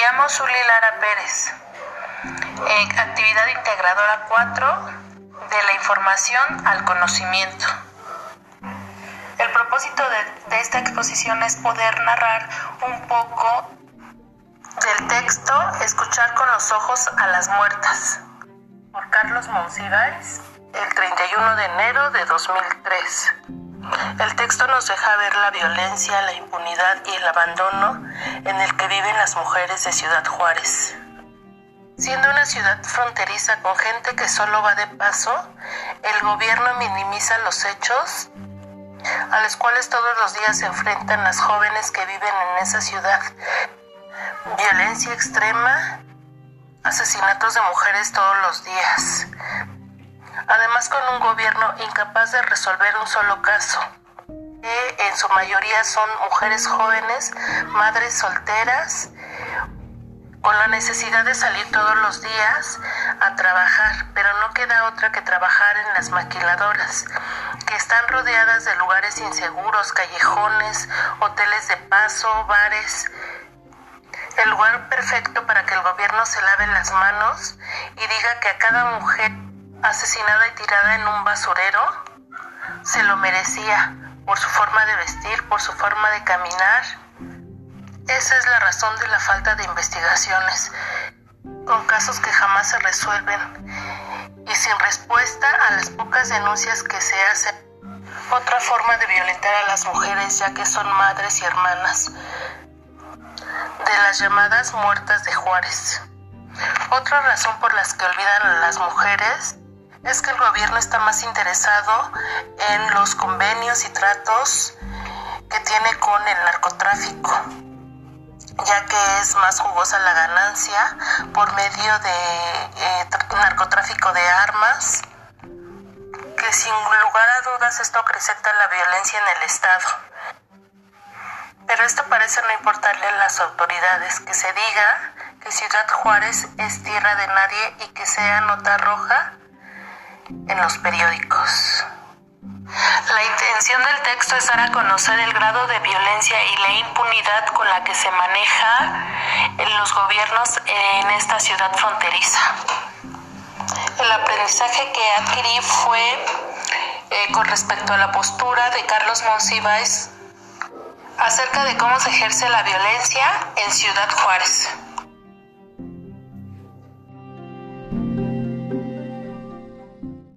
llamo Zuli Lara Pérez. Eh, actividad integradora 4 de la información al conocimiento. El propósito de, de esta exposición es poder narrar un poco del texto Escuchar con los ojos a las muertas por Carlos Monsiváis el 31 de enero de 2003. El texto nos deja ver la violencia, la impunidad y el abandono en el que viven las mujeres de Ciudad Juárez. Siendo una ciudad fronteriza con gente que solo va de paso, el gobierno minimiza los hechos a los cuales todos los días se enfrentan las jóvenes que viven en esa ciudad. Violencia extrema, asesinatos de mujeres todos los días, además con un gobierno incapaz de resolver un solo caso, que en su mayoría son mujeres jóvenes, madres solteras, con la necesidad de salir todos los días a trabajar, pero no queda otra que trabajar en las maquiladoras, que están rodeadas de lugares inseguros, callejones, hoteles de paso, bares, el lugar perfecto para que el gobierno se lave las manos y diga que a cada mujer asesinada y tirada en un basurero, se lo merecía por su forma de vestir, por su forma de caminar. Esa es la razón de la falta de investigaciones, con casos que jamás se resuelven y sin respuesta a las pocas denuncias que se hacen. Otra forma de violentar a las mujeres ya que son madres y hermanas de las llamadas muertas de Juárez. Otra razón por las que olvidan a las mujeres es que el gobierno está más interesado en los convenios y tratos que tiene con el narcotráfico, ya que es más jugosa la ganancia por medio de eh, narcotráfico de armas, que sin lugar a dudas esto acrecenta la violencia en el Estado. Pero esto parece no importarle a las autoridades, que se diga que Ciudad Juárez es tierra de nadie y que sea nota roja en los periódicos. La intención del texto es dar a conocer el grado de violencia y la impunidad con la que se maneja en los gobiernos en esta ciudad fronteriza. El aprendizaje que adquirí fue eh, con respecto a la postura de Carlos Monsiváis acerca de cómo se ejerce la violencia en Ciudad Juárez.